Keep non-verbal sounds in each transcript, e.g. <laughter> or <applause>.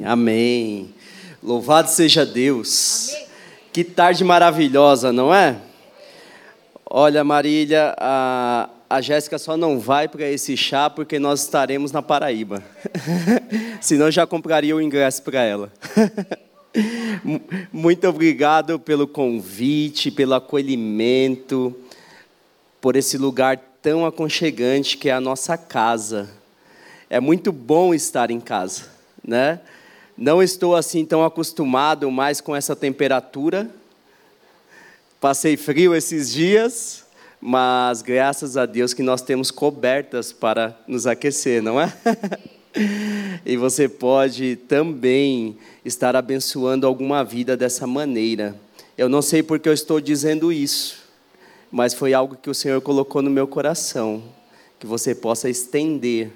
Amém. Louvado seja Deus. Amém. Que tarde maravilhosa, não é? Olha, Marília, a, a Jéssica só não vai para esse chá porque nós estaremos na Paraíba. <laughs> Senão já compraria o ingresso para ela. <laughs> Muito obrigado pelo convite, pelo acolhimento, por esse lugar tão aconchegante que é a nossa casa. É muito bom estar em casa, né? Não estou assim tão acostumado mais com essa temperatura. Passei frio esses dias, mas graças a Deus que nós temos cobertas para nos aquecer, não é? <laughs> e você pode também estar abençoando alguma vida dessa maneira. Eu não sei porque eu estou dizendo isso, mas foi algo que o Senhor colocou no meu coração, que você possa estender,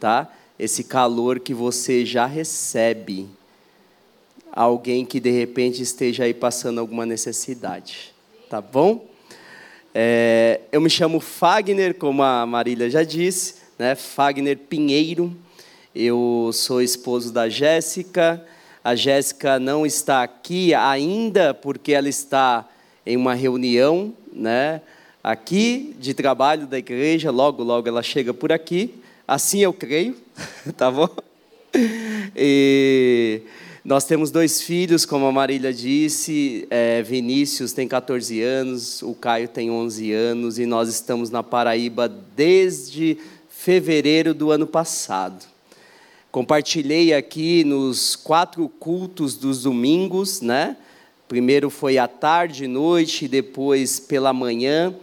tá? Esse calor que você já recebe alguém que de repente esteja aí passando alguma necessidade. Tá bom? É, eu me chamo Fagner, como a Marília já disse, né? Fagner Pinheiro. Eu sou esposo da Jéssica. A Jéssica não está aqui ainda porque ela está em uma reunião, né? Aqui de trabalho da igreja. Logo, logo ela chega por aqui. Assim eu creio, <laughs> tá bom? E nós temos dois filhos, como a Marília disse, é, Vinícius tem 14 anos, o Caio tem 11 anos, e nós estamos na Paraíba desde fevereiro do ano passado. Compartilhei aqui nos quatro cultos dos domingos, né? Primeiro foi à tarde, noite, depois pela manhã,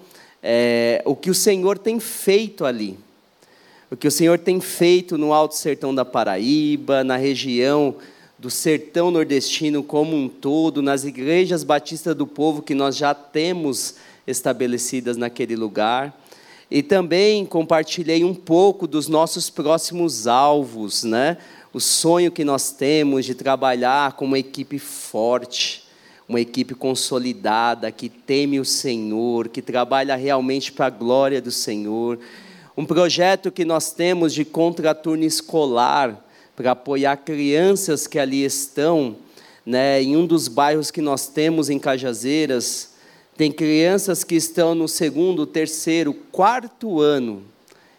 é, o que o Senhor tem feito ali o que o Senhor tem feito no Alto Sertão da Paraíba, na região do sertão nordestino como um todo, nas igrejas batistas do povo que nós já temos estabelecidas naquele lugar. E também compartilhei um pouco dos nossos próximos alvos, né? O sonho que nós temos de trabalhar com uma equipe forte, uma equipe consolidada, que teme o Senhor, que trabalha realmente para a glória do Senhor um projeto que nós temos de contraturno escolar para apoiar crianças que ali estão, né, em um dos bairros que nós temos em Cajazeiras, tem crianças que estão no segundo, terceiro, quarto ano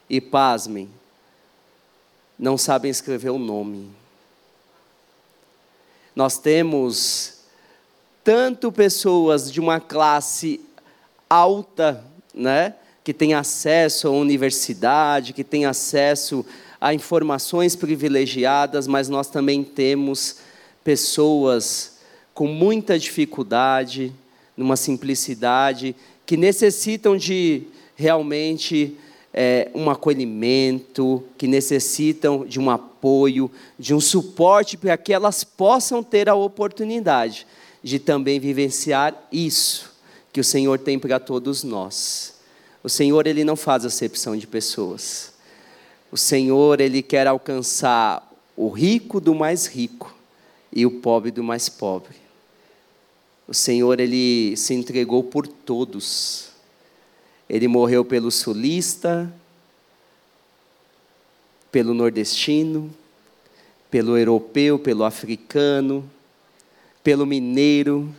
e pasmem, não sabem escrever o nome. Nós temos tanto pessoas de uma classe alta, né, que tem acesso à universidade, que tem acesso a informações privilegiadas, mas nós também temos pessoas com muita dificuldade, numa simplicidade, que necessitam de realmente é, um acolhimento, que necessitam de um apoio, de um suporte para que elas possam ter a oportunidade de também vivenciar isso que o Senhor tem para todos nós. O Senhor ele não faz acepção de pessoas. O Senhor ele quer alcançar o rico do mais rico e o pobre do mais pobre. O Senhor ele se entregou por todos. Ele morreu pelo sulista, pelo nordestino, pelo europeu, pelo africano, pelo mineiro.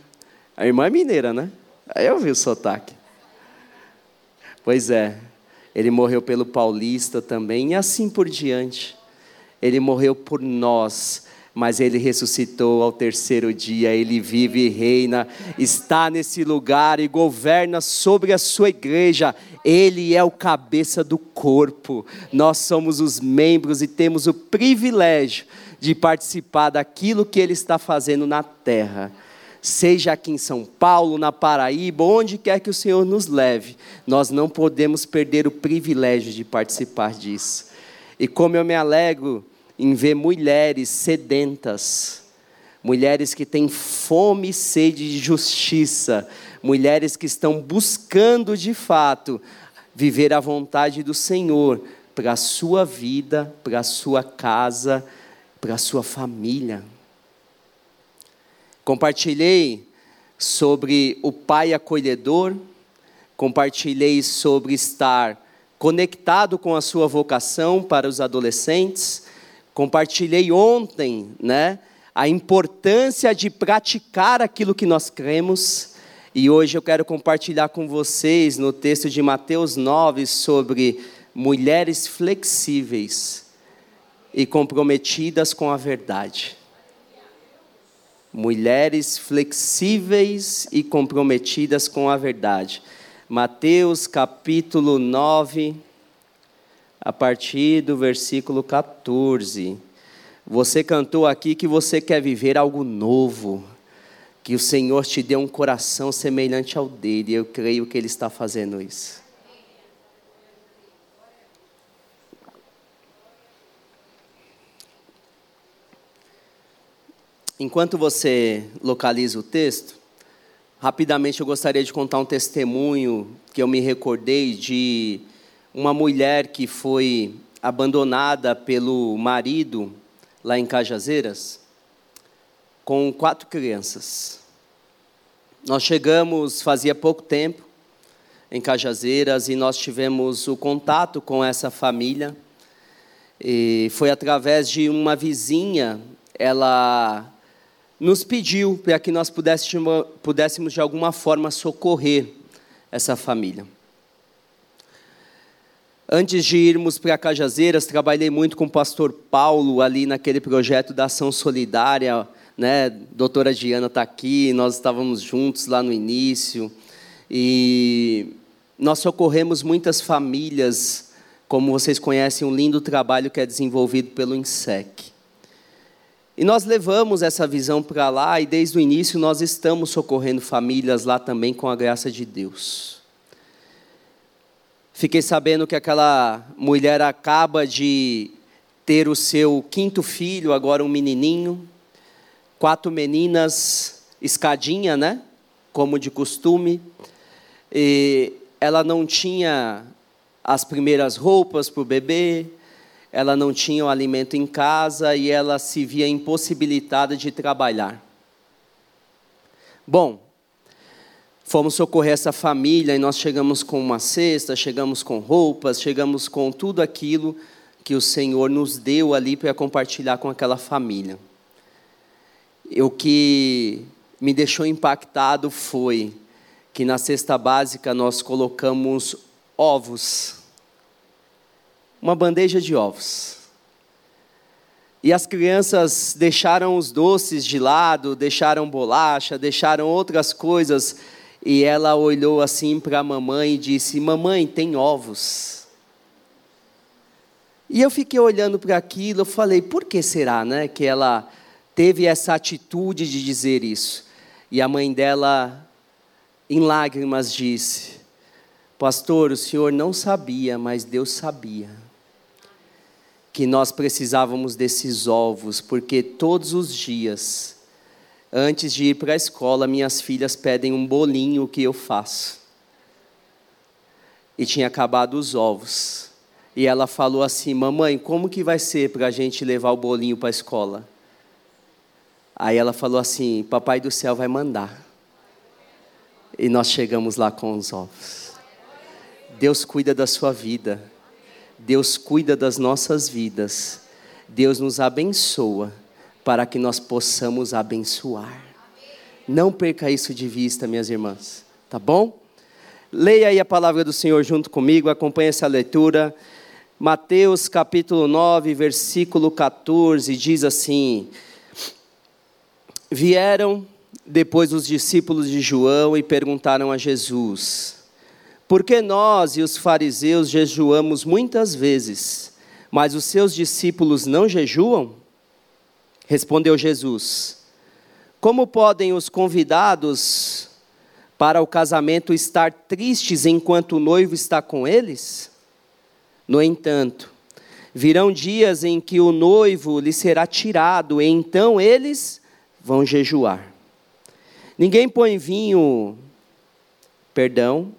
A irmã é mineira, né? Eu vi o sotaque. Pois é, ele morreu pelo paulista também, e assim por diante. Ele morreu por nós, mas ele ressuscitou ao terceiro dia, ele vive e reina, está nesse lugar e governa sobre a sua igreja. Ele é o cabeça do corpo. Nós somos os membros e temos o privilégio de participar daquilo que ele está fazendo na terra seja aqui em São Paulo, na Paraíba, onde quer que o Senhor nos leve, nós não podemos perder o privilégio de participar disso. E como eu me alegro em ver mulheres sedentas, mulheres que têm fome e sede de justiça, mulheres que estão buscando de fato viver a vontade do Senhor para a sua vida, para a sua casa, para a sua família. Compartilhei sobre o pai acolhedor, compartilhei sobre estar conectado com a sua vocação para os adolescentes, Compartilhei ontem, né, a importância de praticar aquilo que nós cremos. E hoje eu quero compartilhar com vocês no texto de Mateus 9 sobre mulheres flexíveis e comprometidas com a verdade. Mulheres flexíveis e comprometidas com a verdade. Mateus capítulo 9, a partir do versículo 14. Você cantou aqui que você quer viver algo novo, que o Senhor te deu um coração semelhante ao dele. Eu creio que Ele está fazendo isso. Enquanto você localiza o texto, rapidamente eu gostaria de contar um testemunho que eu me recordei de uma mulher que foi abandonada pelo marido lá em Cajazeiras, com quatro crianças. Nós chegamos fazia pouco tempo em Cajazeiras e nós tivemos o contato com essa família. E foi através de uma vizinha, ela nos pediu para que nós pudéssemos, de alguma forma socorrer essa família. Antes de irmos para Cajazeiras, trabalhei muito com o pastor Paulo ali naquele projeto da ação solidária, né? Doutora Diana está aqui, nós estávamos juntos lá no início e nós socorremos muitas famílias, como vocês conhecem, um lindo trabalho que é desenvolvido pelo INSEC. E nós levamos essa visão para lá e desde o início nós estamos socorrendo famílias lá também com a graça de Deus. Fiquei sabendo que aquela mulher acaba de ter o seu quinto filho, agora um menininho, quatro meninas, escadinha, né? Como de costume. E ela não tinha as primeiras roupas para o bebê, ela não tinha o alimento em casa e ela se via impossibilitada de trabalhar. Bom, Fomos socorrer essa família e nós chegamos com uma cesta, chegamos com roupas, chegamos com tudo aquilo que o Senhor nos deu ali para compartilhar com aquela família. O que me deixou impactado foi que na cesta básica nós colocamos ovos, uma bandeja de ovos. E as crianças deixaram os doces de lado, deixaram bolacha, deixaram outras coisas e ela olhou assim para a mamãe e disse: Mamãe, tem ovos. E eu fiquei olhando para aquilo, eu falei: Por que será, né, que ela teve essa atitude de dizer isso? E a mãe dela, em lágrimas, disse: Pastor, o senhor não sabia, mas Deus sabia que nós precisávamos desses ovos, porque todos os dias Antes de ir para a escola, minhas filhas pedem um bolinho que eu faço. E tinha acabado os ovos. E ela falou assim: Mamãe, como que vai ser para a gente levar o bolinho para a escola? Aí ela falou assim: Papai do céu vai mandar. E nós chegamos lá com os ovos. Deus cuida da sua vida. Deus cuida das nossas vidas. Deus nos abençoa para que nós possamos abençoar. Não perca isso de vista, minhas irmãs, tá bom? Leia aí a palavra do Senhor junto comigo, acompanhe essa leitura. Mateus capítulo 9, versículo 14, diz assim: Vieram depois os discípulos de João e perguntaram a Jesus: Por que nós e os fariseus jejuamos muitas vezes, mas os seus discípulos não jejuam? Respondeu Jesus: Como podem os convidados para o casamento estar tristes enquanto o noivo está com eles? No entanto, virão dias em que o noivo lhe será tirado, e então eles vão jejuar. Ninguém põe vinho, perdão,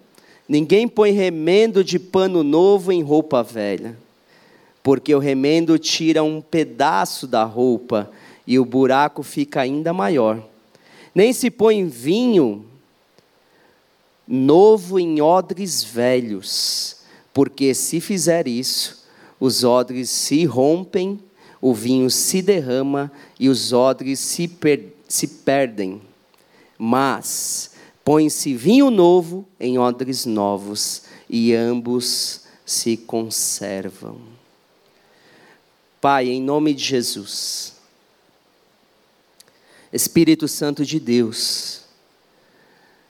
ninguém põe remendo de pano novo em roupa velha, porque o remendo tira um pedaço da roupa e o buraco fica ainda maior. Nem se põe vinho novo em odres velhos, porque se fizer isso, os odres se rompem, o vinho se derrama e os odres se, per se perdem. Mas põe-se vinho novo em odres novos, e ambos se conservam. Pai, em nome de Jesus, Espírito Santo de Deus,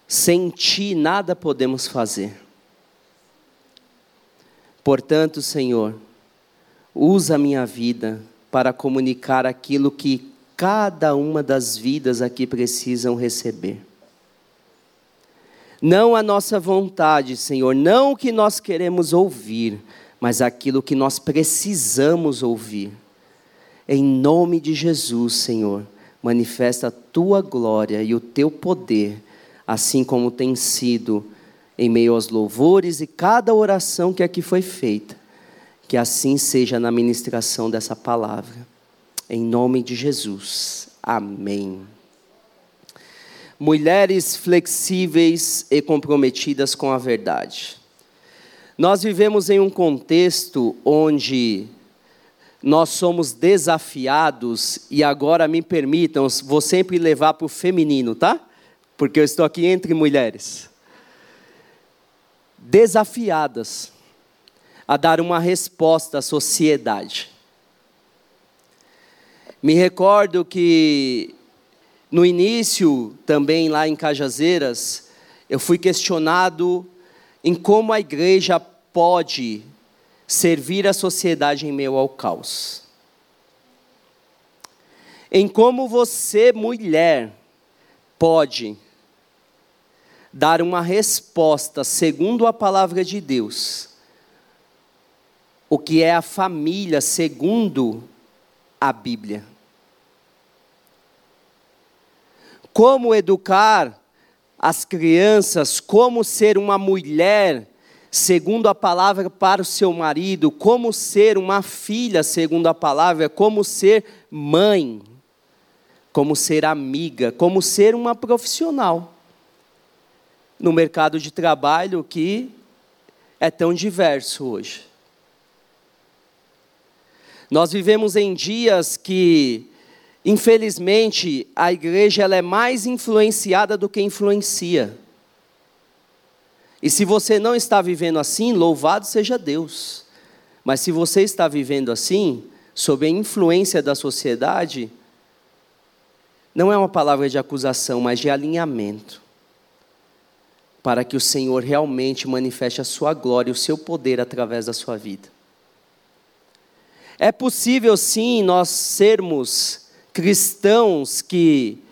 sem Ti nada podemos fazer. Portanto, Senhor, usa a minha vida para comunicar aquilo que cada uma das vidas aqui precisam receber. Não a nossa vontade, Senhor, não o que nós queremos ouvir, mas aquilo que nós precisamos ouvir. Em nome de Jesus, Senhor, manifesta a tua glória e o teu poder, assim como tem sido em meio aos louvores e cada oração que aqui foi feita. Que assim seja na ministração dessa palavra. Em nome de Jesus. Amém. Mulheres flexíveis e comprometidas com a verdade. Nós vivemos em um contexto onde nós somos desafiados, e agora me permitam, vou sempre levar para o feminino, tá? Porque eu estou aqui entre mulheres. Desafiadas a dar uma resposta à sociedade. Me recordo que no início, também lá em Cajazeiras, eu fui questionado em como a igreja pode servir a sociedade em meio ao caos. Em como você, mulher, pode dar uma resposta segundo a palavra de Deus, o que é a família segundo a Bíblia. Como educar as crianças, como ser uma mulher, segundo a palavra, para o seu marido, como ser uma filha, segundo a palavra, como ser mãe, como ser amiga, como ser uma profissional. No mercado de trabalho que é tão diverso hoje. Nós vivemos em dias que Infelizmente, a igreja ela é mais influenciada do que influencia. E se você não está vivendo assim, louvado seja Deus. Mas se você está vivendo assim, sob a influência da sociedade, não é uma palavra de acusação, mas de alinhamento. Para que o Senhor realmente manifeste a sua glória e o seu poder através da sua vida. É possível sim nós sermos cristãos que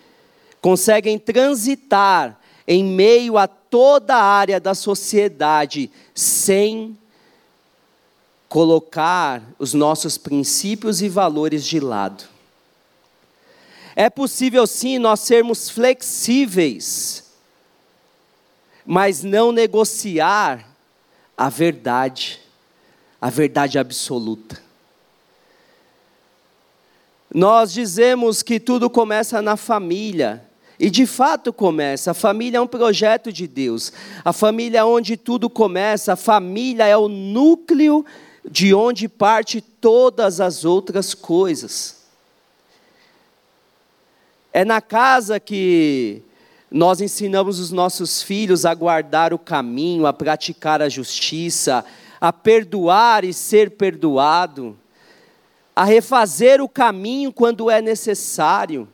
conseguem transitar em meio a toda a área da sociedade sem colocar os nossos princípios e valores de lado. É possível sim nós sermos flexíveis, mas não negociar a verdade, a verdade absoluta. Nós dizemos que tudo começa na família. E de fato começa. A família é um projeto de Deus. A família é onde tudo começa. A família é o núcleo de onde parte todas as outras coisas. É na casa que nós ensinamos os nossos filhos a guardar o caminho, a praticar a justiça, a perdoar e ser perdoado a refazer o caminho quando é necessário.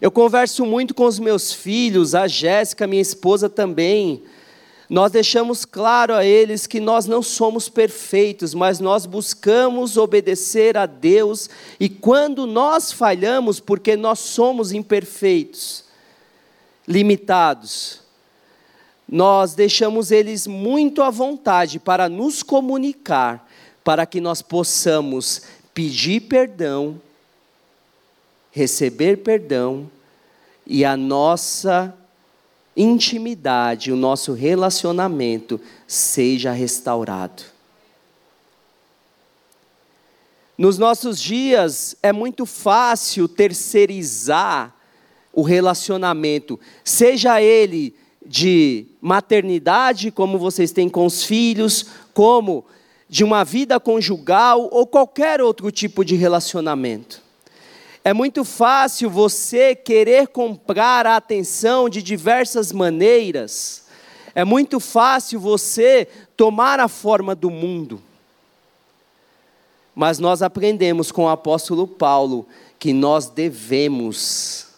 Eu converso muito com os meus filhos, a Jéssica, minha esposa também. Nós deixamos claro a eles que nós não somos perfeitos, mas nós buscamos obedecer a Deus, e quando nós falhamos, porque nós somos imperfeitos, limitados, nós deixamos eles muito à vontade para nos comunicar, para que nós possamos pedir perdão, receber perdão e a nossa intimidade, o nosso relacionamento seja restaurado. Nos nossos dias é muito fácil terceirizar o relacionamento, seja ele de maternidade, como vocês têm com os filhos, como de uma vida conjugal ou qualquer outro tipo de relacionamento. É muito fácil você querer comprar a atenção de diversas maneiras. É muito fácil você tomar a forma do mundo. Mas nós aprendemos com o apóstolo Paulo que nós devemos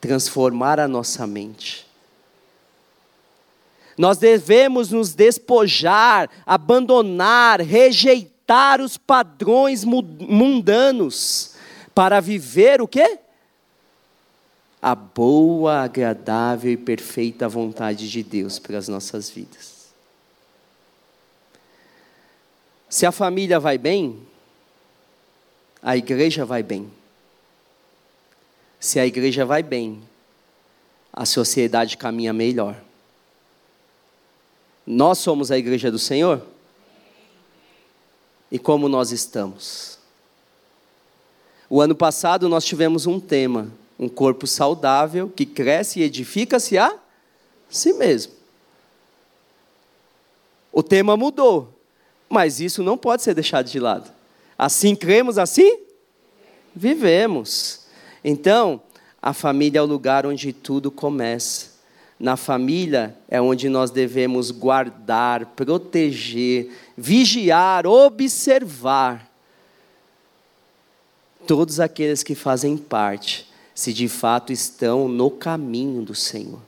transformar a nossa mente. Nós devemos nos despojar, abandonar, rejeitar os padrões mundanos para viver o quê? A boa, agradável e perfeita vontade de Deus para as nossas vidas. Se a família vai bem, a igreja vai bem. Se a igreja vai bem, a sociedade caminha melhor. Nós somos a igreja do Senhor? E como nós estamos? O ano passado nós tivemos um tema, um corpo saudável que cresce e edifica-se a si mesmo. O tema mudou, mas isso não pode ser deixado de lado. Assim cremos, assim vivemos. Então, a família é o lugar onde tudo começa na família é onde nós devemos guardar, proteger, vigiar, observar todos aqueles que fazem parte, se de fato estão no caminho do Senhor.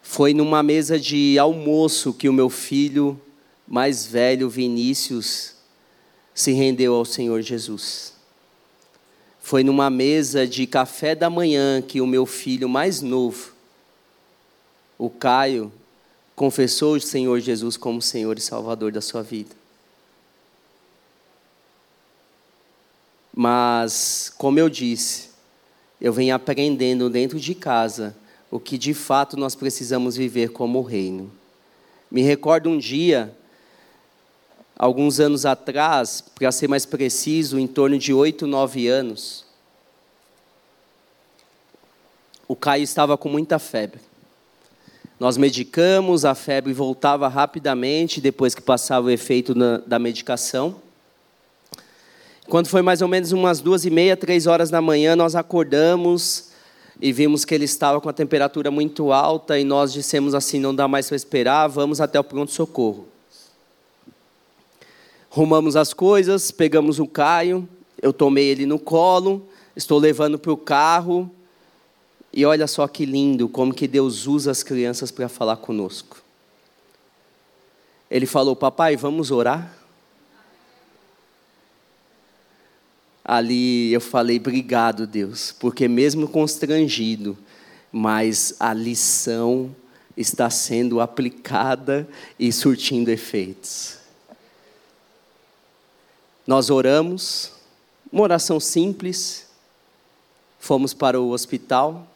Foi numa mesa de almoço que o meu filho mais velho, Vinícius, se rendeu ao Senhor Jesus. Foi numa mesa de café da manhã que o meu filho mais novo, o Caio, confessou o Senhor Jesus como Senhor e Salvador da sua vida. Mas, como eu disse, eu venho aprendendo dentro de casa o que de fato nós precisamos viver como reino. Me recordo um dia, alguns anos atrás, para ser mais preciso, em torno de oito, nove anos, o Caio estava com muita febre. Nós medicamos, a febre voltava rapidamente depois que passava o efeito na, da medicação. Quando foi mais ou menos umas duas e meia, três horas da manhã, nós acordamos e vimos que ele estava com a temperatura muito alta e nós dissemos assim, não dá mais para esperar, vamos até o pronto-socorro. Rumamos as coisas, pegamos o Caio, eu tomei ele no colo, estou levando para o carro. E olha só que lindo como que Deus usa as crianças para falar conosco. Ele falou: Papai, vamos orar? Ali eu falei: Obrigado, Deus, porque mesmo constrangido, mas a lição está sendo aplicada e surtindo efeitos. Nós oramos, uma oração simples, fomos para o hospital,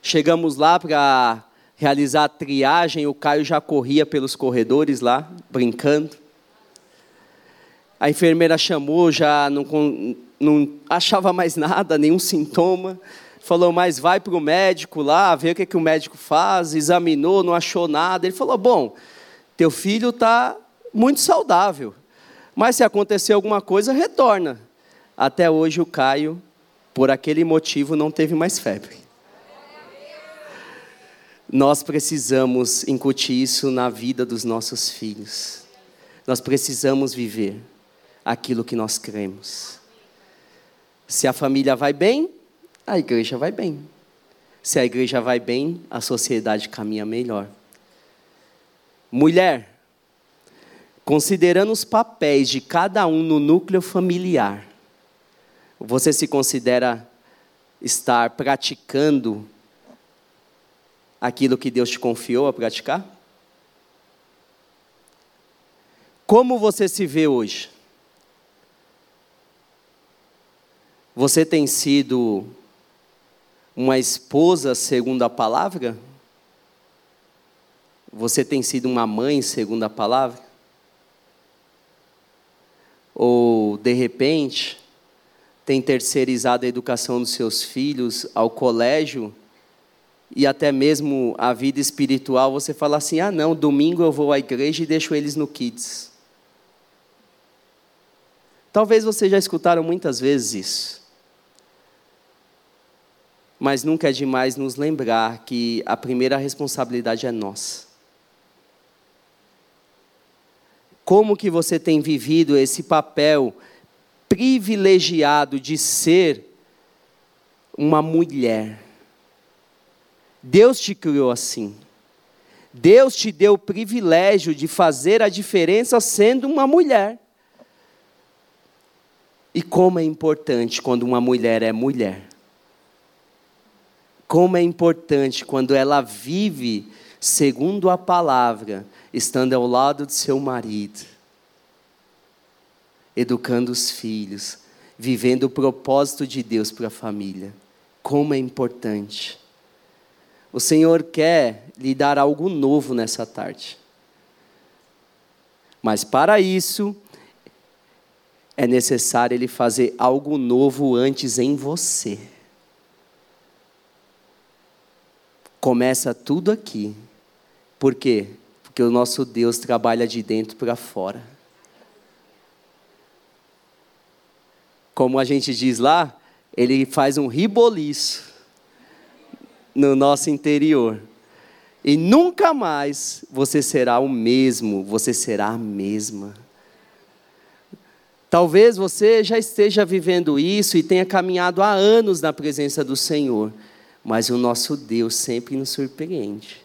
chegamos lá para realizar a triagem, o Caio já corria pelos corredores lá, brincando. A enfermeira chamou, já não, não achava mais nada, nenhum sintoma. Falou, mas vai para o médico lá, vê o que, que o médico faz, examinou, não achou nada. Ele falou, bom, teu filho está muito saudável. Mas se acontecer alguma coisa, retorna. Até hoje o Caio, por aquele motivo, não teve mais febre. Nós precisamos incutir isso na vida dos nossos filhos. Nós precisamos viver aquilo que nós cremos. Se a família vai bem, a igreja vai bem. Se a igreja vai bem, a sociedade caminha melhor. Mulher, Considerando os papéis de cada um no núcleo familiar, você se considera estar praticando aquilo que Deus te confiou a praticar? Como você se vê hoje? Você tem sido uma esposa segundo a palavra? Você tem sido uma mãe segundo a palavra? Ou de repente tem terceirizado a educação dos seus filhos ao colégio e até mesmo a vida espiritual, você fala assim: ah, não, domingo eu vou à igreja e deixo eles no Kids. Talvez vocês já escutaram muitas vezes isso. Mas nunca é demais nos lembrar que a primeira responsabilidade é nossa. Como que você tem vivido esse papel privilegiado de ser uma mulher? Deus te criou assim. Deus te deu o privilégio de fazer a diferença sendo uma mulher. E como é importante quando uma mulher é mulher. Como é importante quando ela vive segundo a palavra, estando ao lado de seu marido, educando os filhos, vivendo o propósito de Deus para a família. Como é importante. O Senhor quer lhe dar algo novo nessa tarde. Mas para isso, é necessário Ele fazer algo novo antes em você. Começa tudo aqui. Por quê? Porque o nosso Deus trabalha de dentro para fora. Como a gente diz lá, ele faz um riboliço no nosso interior. E nunca mais você será o mesmo, você será a mesma. Talvez você já esteja vivendo isso e tenha caminhado há anos na presença do Senhor, mas o nosso Deus sempre nos surpreende.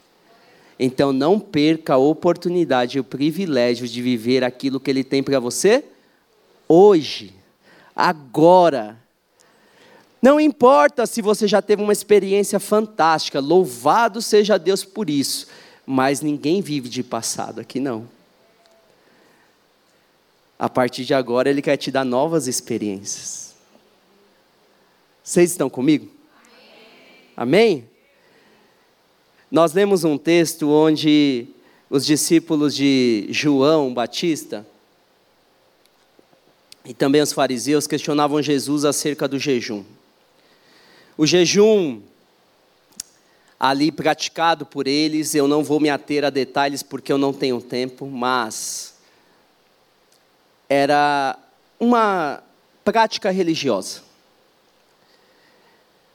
Então não perca a oportunidade e o privilégio de viver aquilo que Ele tem para você hoje, agora. Não importa se você já teve uma experiência fantástica, louvado seja Deus por isso, mas ninguém vive de passado aqui não. A partir de agora, Ele quer te dar novas experiências. Vocês estão comigo? Amém? Nós lemos um texto onde os discípulos de João Batista e também os fariseus questionavam Jesus acerca do jejum. O jejum ali praticado por eles, eu não vou me ater a detalhes porque eu não tenho tempo, mas era uma prática religiosa.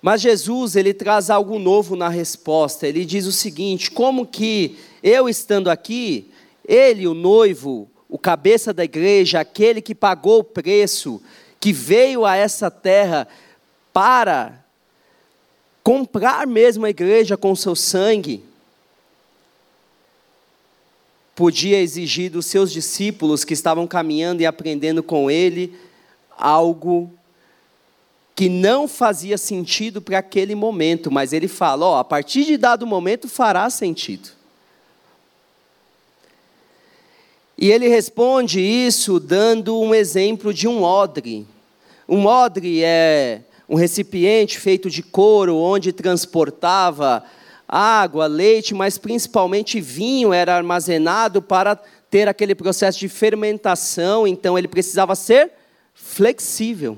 Mas Jesus, ele traz algo novo na resposta. Ele diz o seguinte: como que eu estando aqui, ele, o noivo, o cabeça da igreja, aquele que pagou o preço, que veio a essa terra para comprar mesmo a igreja com seu sangue, podia exigir dos seus discípulos que estavam caminhando e aprendendo com ele algo que não fazia sentido para aquele momento, mas ele fala: a partir de dado momento fará sentido. E ele responde isso dando um exemplo de um odre. Um odre é um recipiente feito de couro onde transportava água, leite, mas principalmente vinho era armazenado para ter aquele processo de fermentação, então ele precisava ser flexível.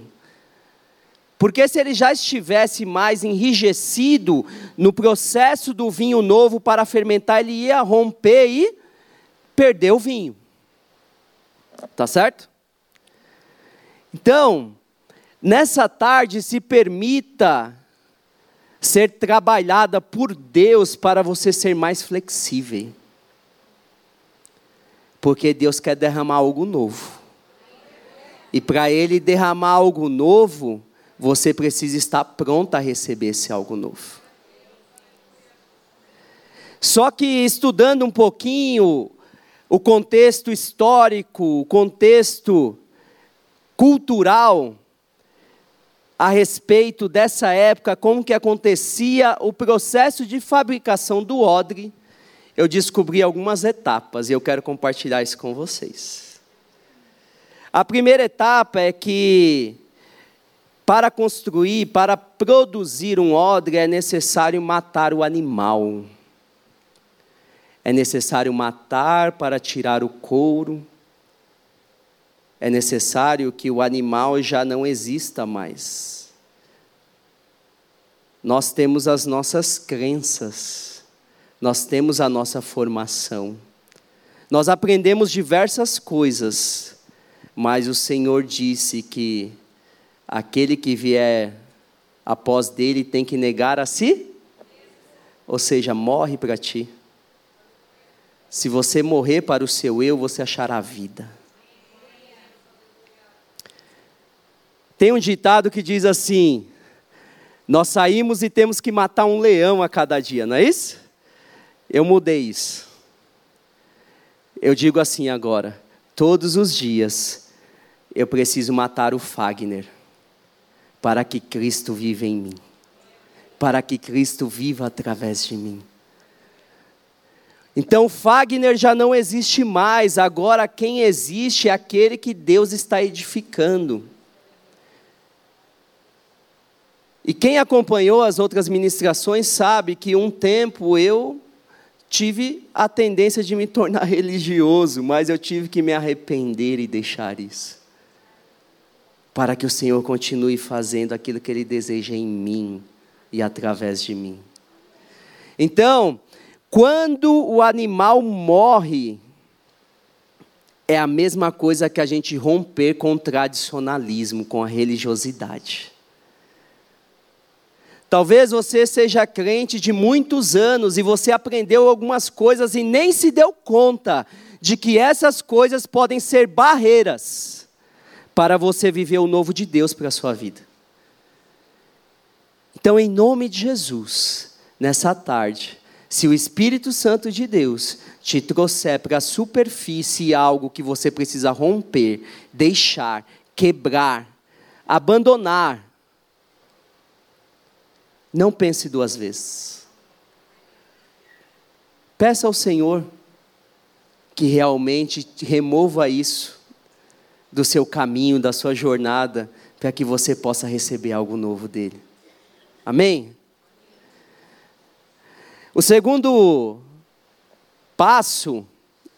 Porque se ele já estivesse mais enrijecido no processo do vinho novo para fermentar, ele ia romper e perder o vinho. Tá certo? Então, nessa tarde se permita ser trabalhada por Deus para você ser mais flexível. Porque Deus quer derramar algo novo. E para Ele derramar algo novo, você precisa estar pronto a receber esse algo novo. Só que estudando um pouquinho o contexto histórico, o contexto cultural, a respeito dessa época, como que acontecia o processo de fabricação do odre, eu descobri algumas etapas e eu quero compartilhar isso com vocês. A primeira etapa é que para construir, para produzir um odre é necessário matar o animal. É necessário matar para tirar o couro. É necessário que o animal já não exista mais. nós temos as nossas crenças, nós temos a nossa formação, nós aprendemos diversas coisas, mas o Senhor disse que aquele que vier após dele tem que negar a si, ou seja, morre para ti. Se você morrer para o seu eu, você achará vida. Tem um ditado que diz assim: Nós saímos e temos que matar um leão a cada dia, não é isso? Eu mudei isso. Eu digo assim agora: todos os dias eu preciso matar o Fagner para que Cristo viva em mim, para que Cristo viva através de mim. Então Fagner já não existe mais, agora quem existe é aquele que Deus está edificando. E quem acompanhou as outras ministrações sabe que um tempo eu tive a tendência de me tornar <laughs> religioso, mas eu tive que me arrepender e deixar isso para que o Senhor continue fazendo aquilo que Ele deseja em mim e através de mim. Então, quando o animal morre, é a mesma coisa que a gente romper com o tradicionalismo, com a religiosidade. Talvez você seja crente de muitos anos e você aprendeu algumas coisas e nem se deu conta de que essas coisas podem ser barreiras para você viver o novo de Deus para a sua vida. Então, em nome de Jesus, nessa tarde, se o Espírito Santo de Deus te trouxer para a superfície algo que você precisa romper, deixar, quebrar, abandonar, não pense duas vezes. Peça ao Senhor que realmente remova isso do seu caminho, da sua jornada, para que você possa receber algo novo dele. Amém? O segundo passo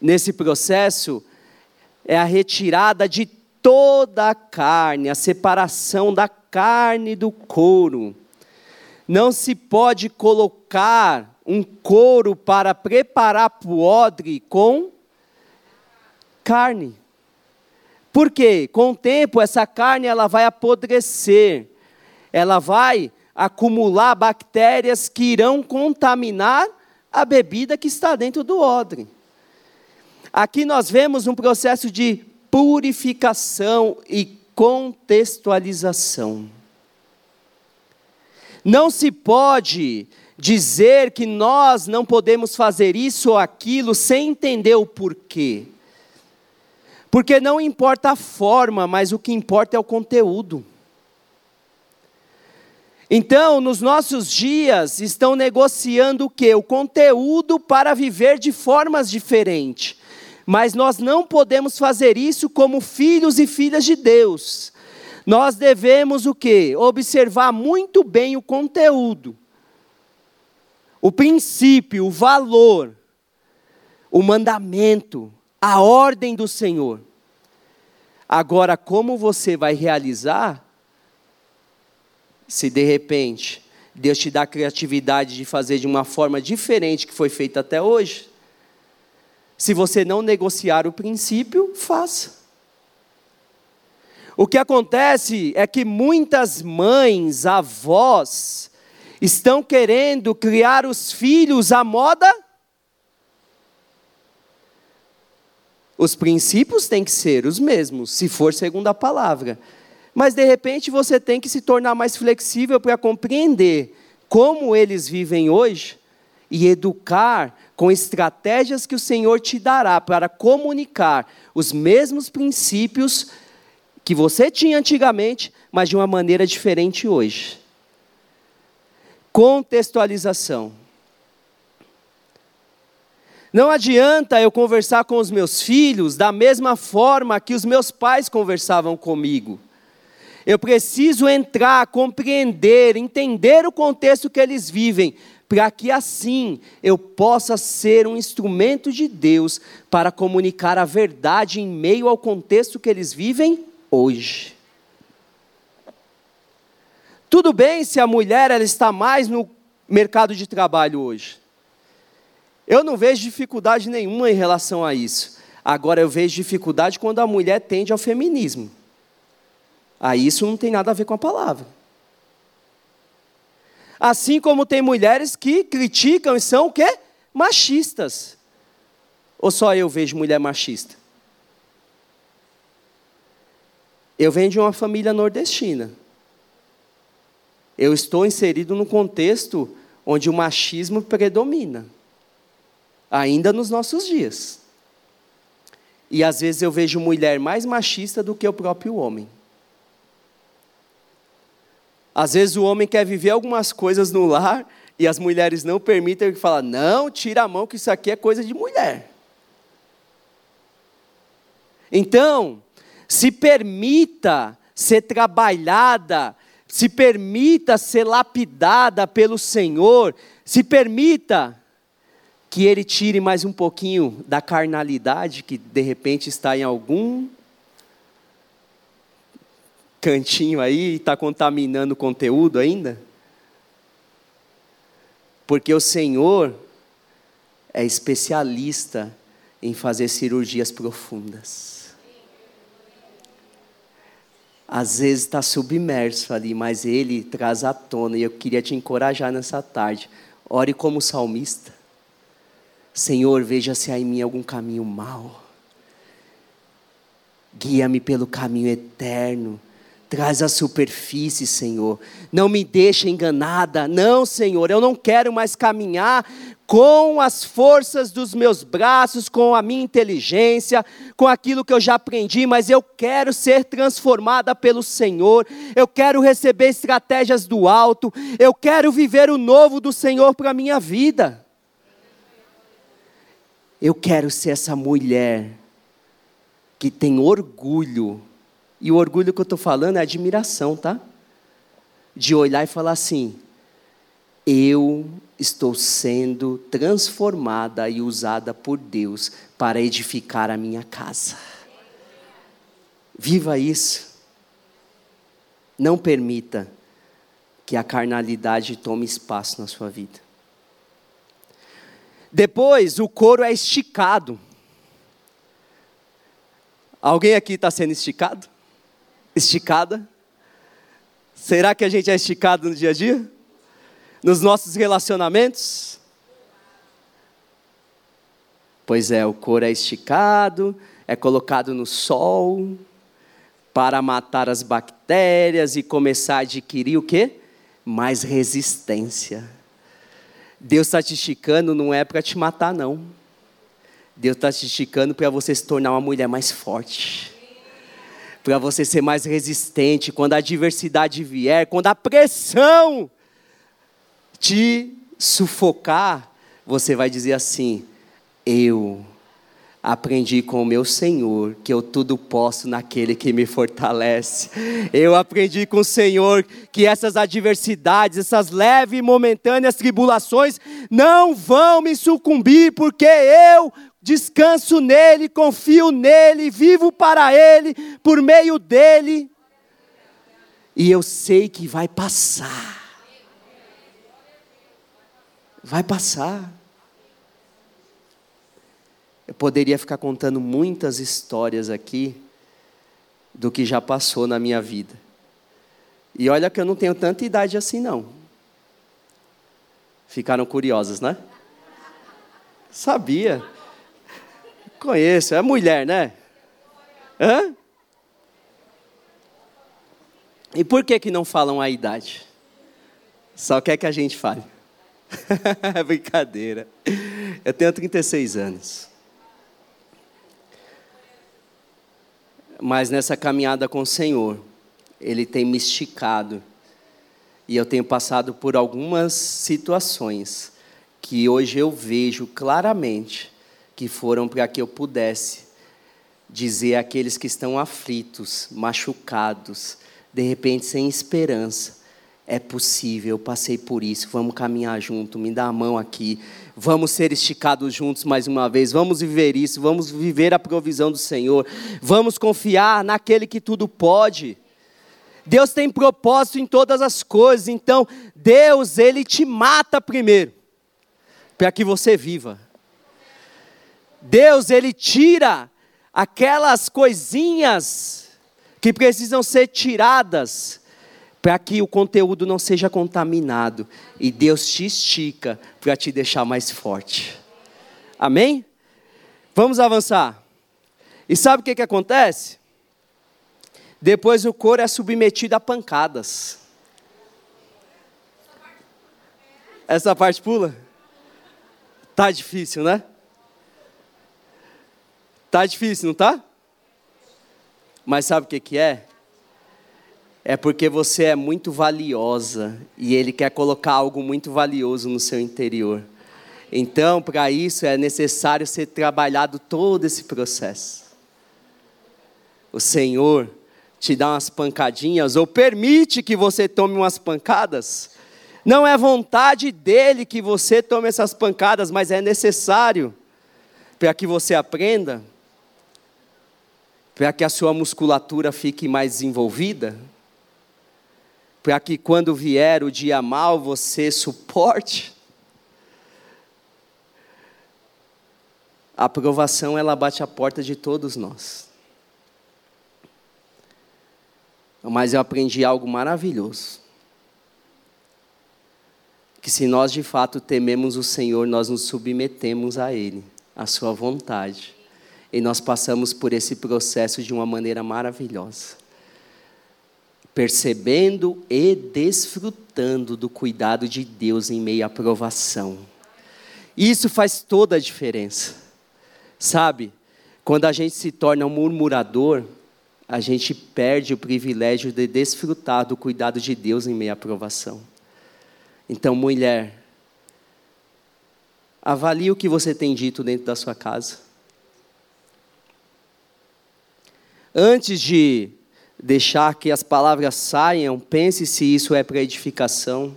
nesse processo é a retirada de toda a carne, a separação da carne do couro. Não se pode colocar um couro para preparar para o odre com carne. Por quê? Com o tempo essa carne ela vai apodrecer. Ela vai acumular bactérias que irão contaminar a bebida que está dentro do odre. Aqui nós vemos um processo de purificação e contextualização. Não se pode dizer que nós não podemos fazer isso ou aquilo sem entender o porquê. Porque não importa a forma, mas o que importa é o conteúdo. Então, nos nossos dias, estão negociando o que? O conteúdo para viver de formas diferentes. Mas nós não podemos fazer isso como filhos e filhas de Deus. Nós devemos o que? Observar muito bem o conteúdo, o princípio, o valor, o mandamento, a ordem do Senhor. Agora, como você vai realizar? Se de repente Deus te dá a criatividade de fazer de uma forma diferente que foi feita até hoje, se você não negociar o princípio, faça. O que acontece é que muitas mães, avós, estão querendo criar os filhos à moda Os princípios têm que ser os mesmos, se for segundo a palavra. Mas de repente você tem que se tornar mais flexível para compreender como eles vivem hoje e educar com estratégias que o Senhor te dará para comunicar os mesmos princípios que você tinha antigamente, mas de uma maneira diferente hoje. Contextualização. Não adianta eu conversar com os meus filhos da mesma forma que os meus pais conversavam comigo. Eu preciso entrar, compreender, entender o contexto que eles vivem, para que assim eu possa ser um instrumento de Deus para comunicar a verdade em meio ao contexto que eles vivem hoje. Tudo bem se a mulher ela está mais no mercado de trabalho hoje. Eu não vejo dificuldade nenhuma em relação a isso. Agora eu vejo dificuldade quando a mulher tende ao feminismo. Aí isso não tem nada a ver com a palavra. Assim como tem mulheres que criticam e são o quê? Machistas. Ou só eu vejo mulher machista? Eu venho de uma família nordestina. Eu estou inserido num contexto onde o machismo predomina, ainda nos nossos dias. E às vezes eu vejo mulher mais machista do que o próprio homem. Às vezes o homem quer viver algumas coisas no lar e as mulheres não permitem, ele fala: "Não, tira a mão que isso aqui é coisa de mulher". Então, se permita ser trabalhada, se permita ser lapidada pelo Senhor, se permita que Ele tire mais um pouquinho da carnalidade que de repente está em algum cantinho aí e está contaminando o conteúdo ainda? Porque o Senhor é especialista em fazer cirurgias profundas. Às vezes está submerso ali, mas Ele traz à tona, e eu queria te encorajar nessa tarde. Ore como salmista. Senhor, veja se há em mim algum caminho mau. Guia-me pelo caminho eterno Traz a superfície, Senhor. Não me deixe enganada. Não, Senhor, eu não quero mais caminhar com as forças dos meus braços, com a minha inteligência, com aquilo que eu já aprendi, mas eu quero ser transformada pelo Senhor. Eu quero receber estratégias do alto. Eu quero viver o novo do Senhor para a minha vida. Eu quero ser essa mulher que tem orgulho e o orgulho que eu estou falando é admiração, tá? De olhar e falar assim: eu estou sendo transformada e usada por Deus para edificar a minha casa. Viva isso. Não permita que a carnalidade tome espaço na sua vida. Depois, o couro é esticado. Alguém aqui está sendo esticado? esticada? Será que a gente é esticado no dia a dia? Nos nossos relacionamentos? Pois é, o couro é esticado, é colocado no sol para matar as bactérias e começar a adquirir o quê? Mais resistência. Deus está te esticando não é para te matar, não. Deus está te esticando para você se tornar uma mulher mais forte para você ser mais resistente quando a adversidade vier, quando a pressão te sufocar, você vai dizer assim: Eu aprendi com o meu Senhor que eu tudo posso naquele que me fortalece. Eu aprendi com o Senhor que essas adversidades, essas leves e momentâneas tribulações não vão me sucumbir, porque eu descanso nele, confio nele, vivo para ele, por meio dele. E eu sei que vai passar. Vai passar. Eu poderia ficar contando muitas histórias aqui do que já passou na minha vida. E olha que eu não tenho tanta idade assim, não. Ficaram curiosas, né? Sabia. Conheço, é mulher, né? Hã? E por que que não falam a idade? Só quer que a gente fale. <laughs> brincadeira. Eu tenho 36 anos. Mas nessa caminhada com o Senhor, Ele tem me esticado. E eu tenho passado por algumas situações que hoje eu vejo claramente que foram para que eu pudesse dizer àqueles que estão aflitos, machucados, de repente sem esperança: é possível, eu passei por isso, vamos caminhar junto, me dá a mão aqui, vamos ser esticados juntos mais uma vez, vamos viver isso, vamos viver a provisão do Senhor, vamos confiar naquele que tudo pode. Deus tem propósito em todas as coisas, então Deus, Ele te mata primeiro, para que você viva. Deus, Ele tira aquelas coisinhas que precisam ser tiradas, para que o conteúdo não seja contaminado, e Deus te estica para te deixar mais forte. Amém? Vamos avançar. E sabe o que, que acontece? Depois o couro é submetido a pancadas. Essa parte pula? Tá difícil, né? Tá difícil, não tá? Mas sabe o que, que é? É porque você é muito valiosa e Ele quer colocar algo muito valioso no seu interior. Então, para isso é necessário ser trabalhado todo esse processo. O Senhor te dá umas pancadinhas ou permite que você tome umas pancadas. Não é vontade dele que você tome essas pancadas, mas é necessário para que você aprenda, para que a sua musculatura fique mais desenvolvida, para que quando vier o dia mal você suporte. A aprovação ela bate a porta de todos nós. Mas eu aprendi algo maravilhoso. Que se nós de fato tememos o Senhor, nós nos submetemos a Ele, à Sua vontade. E nós passamos por esse processo de uma maneira maravilhosa. Percebendo e desfrutando do cuidado de Deus em meio à provação. Isso faz toda a diferença. Sabe, quando a gente se torna um murmurador, a gente perde o privilégio de desfrutar do cuidado de Deus em meio à provação. Então, mulher, avalie o que você tem dito dentro da sua casa. Antes de deixar que as palavras saiam, pense se isso é para edificação.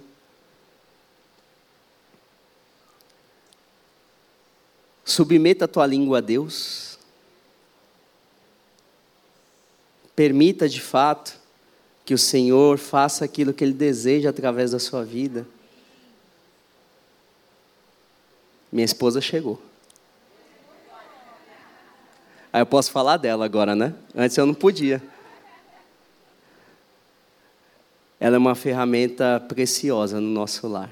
Submeta a tua língua a Deus. Permita de fato que o Senhor faça aquilo que Ele deseja através da sua vida. Minha esposa chegou. Aí eu posso falar dela agora, né? Antes eu não podia. Ela é uma ferramenta preciosa no nosso lar.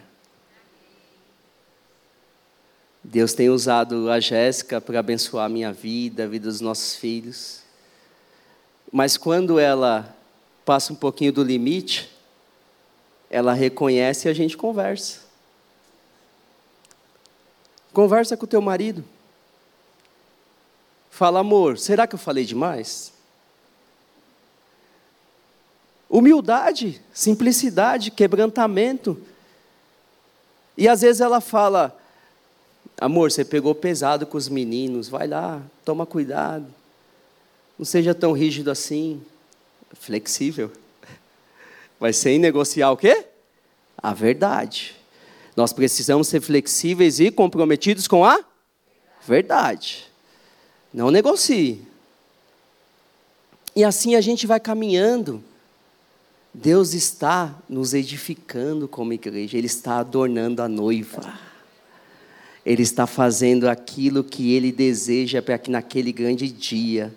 Deus tem usado a Jéssica para abençoar a minha vida, a vida dos nossos filhos. Mas quando ela passa um pouquinho do limite, ela reconhece e a gente conversa. Conversa com o teu marido. Fala, amor, será que eu falei demais? Humildade, simplicidade, quebrantamento. E às vezes ela fala: Amor, você pegou pesado com os meninos, vai lá, toma cuidado. Não seja tão rígido assim. Flexível. <laughs> Vai sem negociar o quê? A verdade. Nós precisamos ser flexíveis e comprometidos com a verdade. Não negocie. E assim a gente vai caminhando. Deus está nos edificando como igreja, Ele está adornando a noiva. Ele está fazendo aquilo que Ele deseja para que naquele grande dia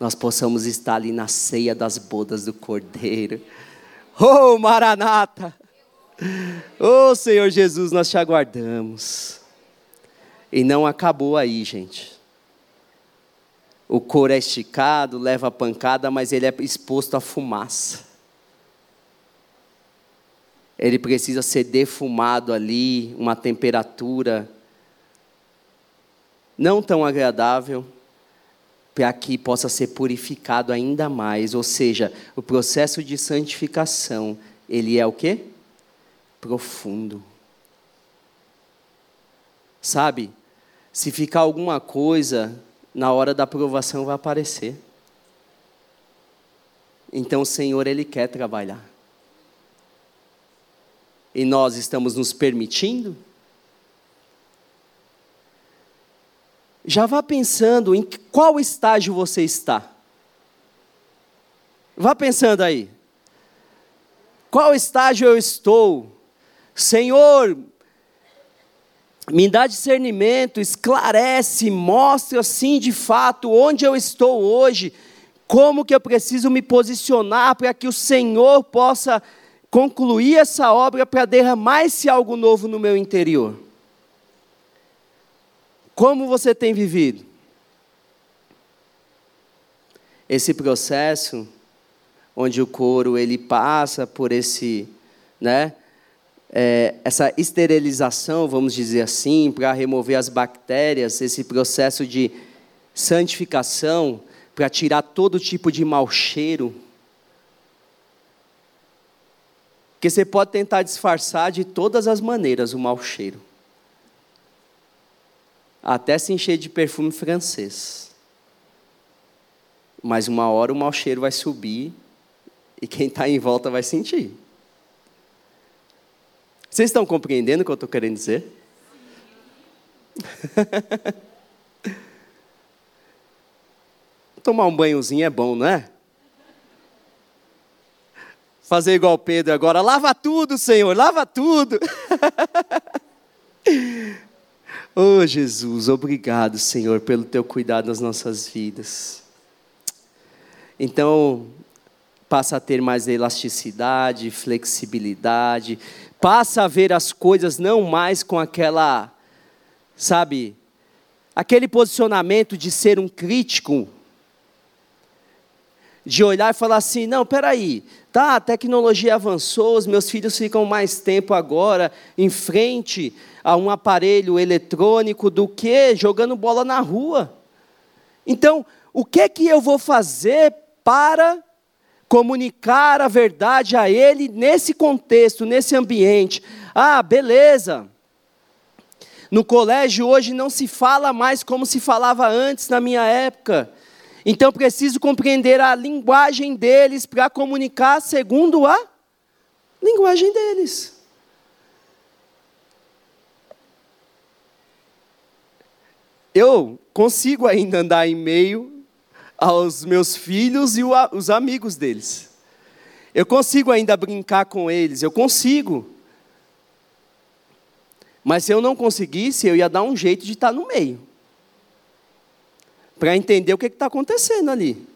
nós possamos estar ali na ceia das bodas do Cordeiro. Oh, Maranata! Oh, Senhor Jesus, nós te aguardamos. E não acabou aí, gente. O couro é esticado, leva pancada, mas ele é exposto à fumaça. Ele precisa ser defumado ali, uma temperatura não tão agradável para que possa ser purificado ainda mais, ou seja, o processo de santificação, ele é o quê? Profundo. Sabe? Se ficar alguma coisa, na hora da aprovação vai aparecer. Então o Senhor, Ele quer trabalhar. E nós estamos nos permitindo? já vá pensando em qual estágio você está. Vá pensando aí. Qual estágio eu estou? Senhor, me dá discernimento, esclarece, mostra assim de fato onde eu estou hoje, como que eu preciso me posicionar para que o Senhor possa concluir essa obra para derramar esse algo novo no meu interior. Como você tem vivido? Esse processo onde o couro ele passa por esse, né, é, essa esterilização, vamos dizer assim, para remover as bactérias, esse processo de santificação, para tirar todo tipo de mau cheiro. Porque você pode tentar disfarçar de todas as maneiras o mau cheiro. Até se encher de perfume francês. Mas uma hora o mau cheiro vai subir e quem está em volta vai sentir. Vocês estão compreendendo o que eu estou querendo dizer? <laughs> Tomar um banhozinho é bom, não é? Fazer igual Pedro agora, lava tudo, Senhor, lava tudo. <laughs> oh Jesus, obrigado, Senhor, pelo teu cuidado nas nossas vidas. Então, passa a ter mais elasticidade, flexibilidade, passa a ver as coisas não mais com aquela, sabe, aquele posicionamento de ser um crítico, de olhar e falar assim: não, peraí, tá, a tecnologia avançou, os meus filhos ficam mais tempo agora em frente a um aparelho eletrônico do que jogando bola na rua. Então, o que é que eu vou fazer para comunicar a verdade a ele nesse contexto, nesse ambiente. Ah, beleza. No colégio hoje não se fala mais como se falava antes na minha época. Então preciso compreender a linguagem deles para comunicar segundo a linguagem deles. Eu consigo ainda andar em meio aos meus filhos e os amigos deles. Eu consigo ainda brincar com eles, eu consigo. Mas se eu não conseguisse, eu ia dar um jeito de estar no meio. Para entender o que está acontecendo ali.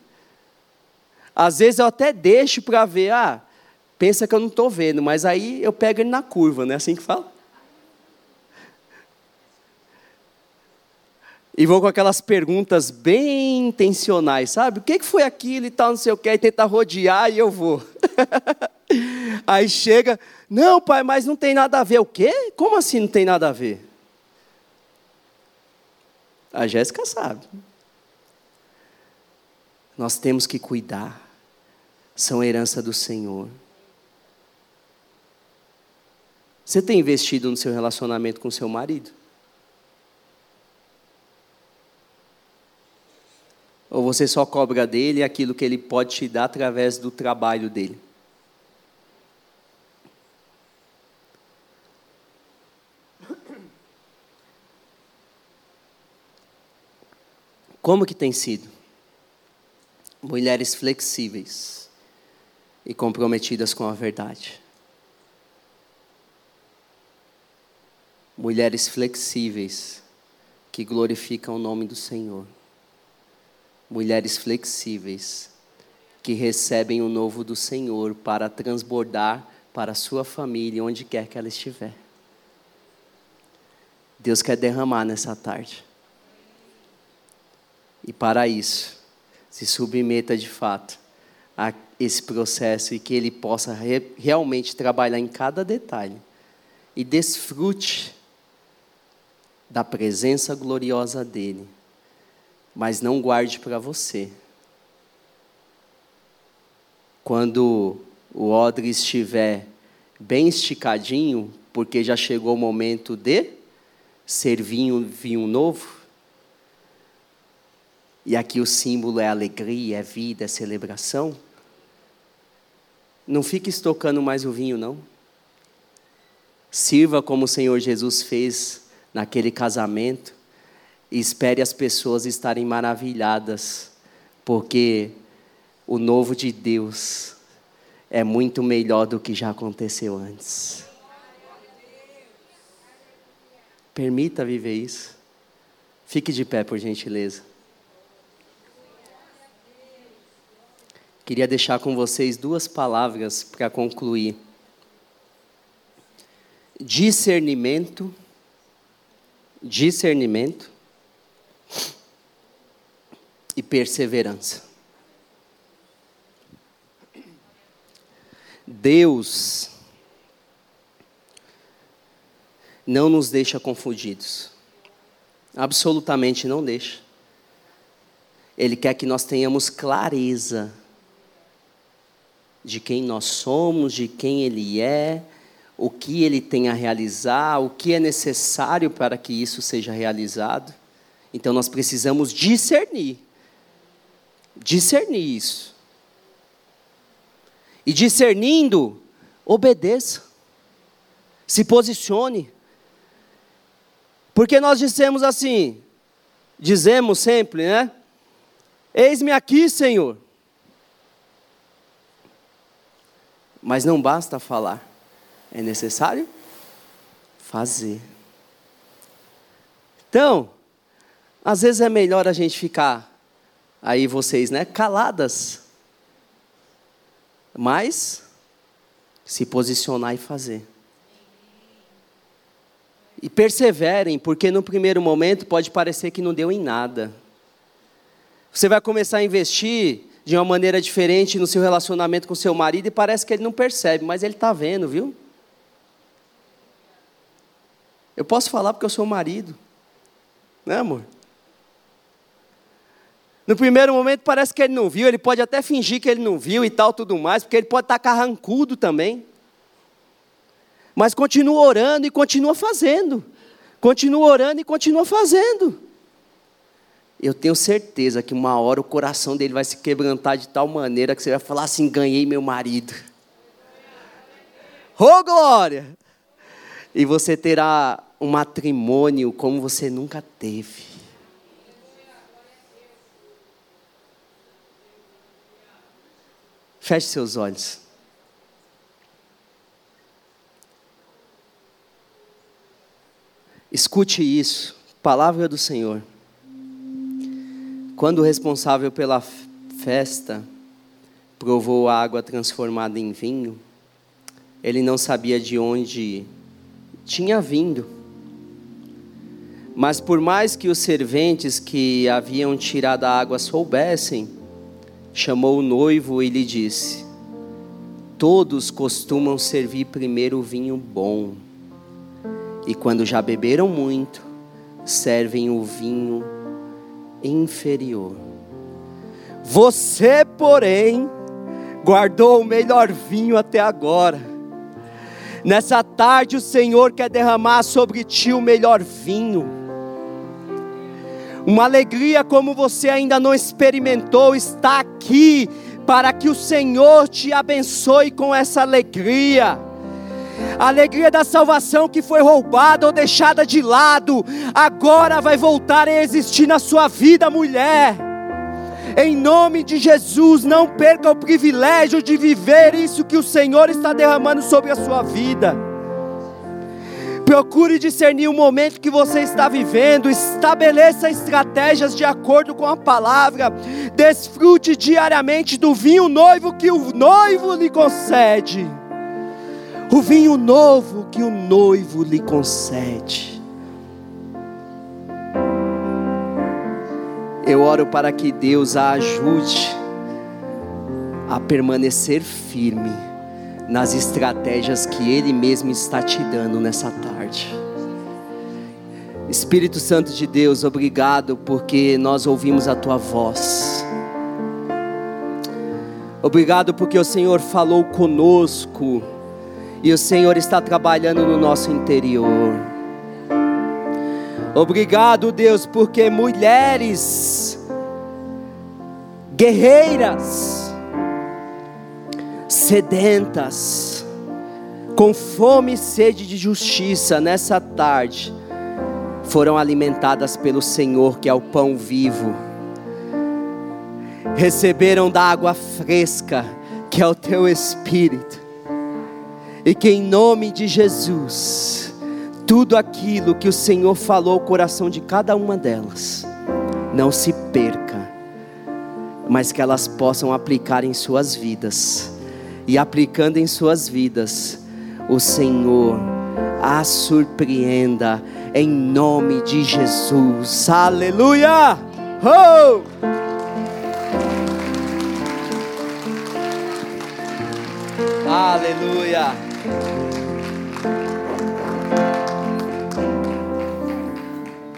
Às vezes eu até deixo para ver, ah, pensa que eu não estou vendo, mas aí eu pego ele na curva, não é assim que fala? E vou com aquelas perguntas bem intencionais, sabe? O que foi aquilo e tal, não sei o que, e tenta rodear e eu vou. <laughs> Aí chega, não, pai, mas não tem nada a ver. O quê? Como assim não tem nada a ver? A Jéssica sabe. Nós temos que cuidar. São herança do Senhor. Você tem investido no seu relacionamento com seu marido? Ou você só cobra dele aquilo que ele pode te dar através do trabalho dele? Como que tem sido? Mulheres flexíveis e comprometidas com a verdade. Mulheres flexíveis que glorificam o nome do Senhor mulheres flexíveis que recebem o novo do Senhor para transbordar para a sua família, onde quer que ela estiver. Deus quer derramar nessa tarde. E para isso, se submeta de fato a esse processo e que Ele possa re realmente trabalhar em cada detalhe e desfrute da presença gloriosa dEle mas não guarde para você. Quando o odre estiver bem esticadinho, porque já chegou o momento de servir vinho, vinho novo, e aqui o símbolo é alegria, é vida, é celebração, não fique estocando mais o vinho, não. Sirva como o Senhor Jesus fez naquele casamento e espere as pessoas estarem maravilhadas, porque o novo de Deus é muito melhor do que já aconteceu antes. Permita viver isso. Fique de pé, por gentileza. Queria deixar com vocês duas palavras para concluir: discernimento, discernimento e perseverança. Deus não nos deixa confundidos. Absolutamente não deixa. Ele quer que nós tenhamos clareza de quem nós somos, de quem Ele é, o que Ele tem a realizar, o que é necessário para que isso seja realizado. Então nós precisamos discernir. Discernir isso. E discernindo, obedeça. Se posicione. Porque nós dissemos assim, dizemos sempre, né? Eis-me aqui, Senhor. Mas não basta falar, é necessário fazer. Então, às vezes é melhor a gente ficar aí vocês, né, caladas. Mas se posicionar e fazer. E perseverem, porque no primeiro momento pode parecer que não deu em nada. Você vai começar a investir de uma maneira diferente no seu relacionamento com seu marido e parece que ele não percebe, mas ele está vendo, viu? Eu posso falar porque eu sou marido, né, amor? No primeiro momento parece que ele não viu, ele pode até fingir que ele não viu e tal, tudo mais, porque ele pode estar carrancudo também. Mas continua orando e continua fazendo. Continua orando e continua fazendo. Eu tenho certeza que uma hora o coração dele vai se quebrantar de tal maneira que você vai falar assim: ganhei meu marido. Ô oh, glória! E você terá um matrimônio como você nunca teve. Feche seus olhos. Escute isso, palavra do Senhor. Quando o responsável pela festa provou a água transformada em vinho, ele não sabia de onde tinha vindo. Mas por mais que os serventes que haviam tirado a água soubessem, chamou o noivo e lhe disse: Todos costumam servir primeiro o vinho bom e quando já beberam muito, servem o vinho inferior. Você, porém, guardou o melhor vinho até agora. Nessa tarde, o Senhor quer derramar sobre ti o melhor vinho. Uma alegria como você ainda não experimentou está aqui para que o Senhor te abençoe com essa alegria a alegria da salvação que foi roubada ou deixada de lado, agora vai voltar a existir na sua vida, mulher. Em nome de Jesus, não perca o privilégio de viver isso que o Senhor está derramando sobre a sua vida. Procure discernir o momento que você está vivendo, estabeleça estratégias de acordo com a palavra, desfrute diariamente do vinho noivo que o noivo lhe concede o vinho novo que o noivo lhe concede. Eu oro para que Deus a ajude a permanecer firme nas estratégias que Ele mesmo está te dando nessa tarde. Espírito Santo de Deus, obrigado porque nós ouvimos a tua voz. Obrigado porque o Senhor falou conosco e o Senhor está trabalhando no nosso interior. Obrigado, Deus, porque mulheres guerreiras, sedentas, com fome e sede de justiça nessa tarde, foram alimentadas pelo Senhor, que é o pão vivo. Receberam da água fresca que é o teu Espírito, e que em nome de Jesus, tudo aquilo que o Senhor falou ao coração de cada uma delas, não se perca, mas que elas possam aplicar em suas vidas, e aplicando em suas vidas, o Senhor a surpreenda em nome de Jesus. Aleluia! Oh! Aleluia!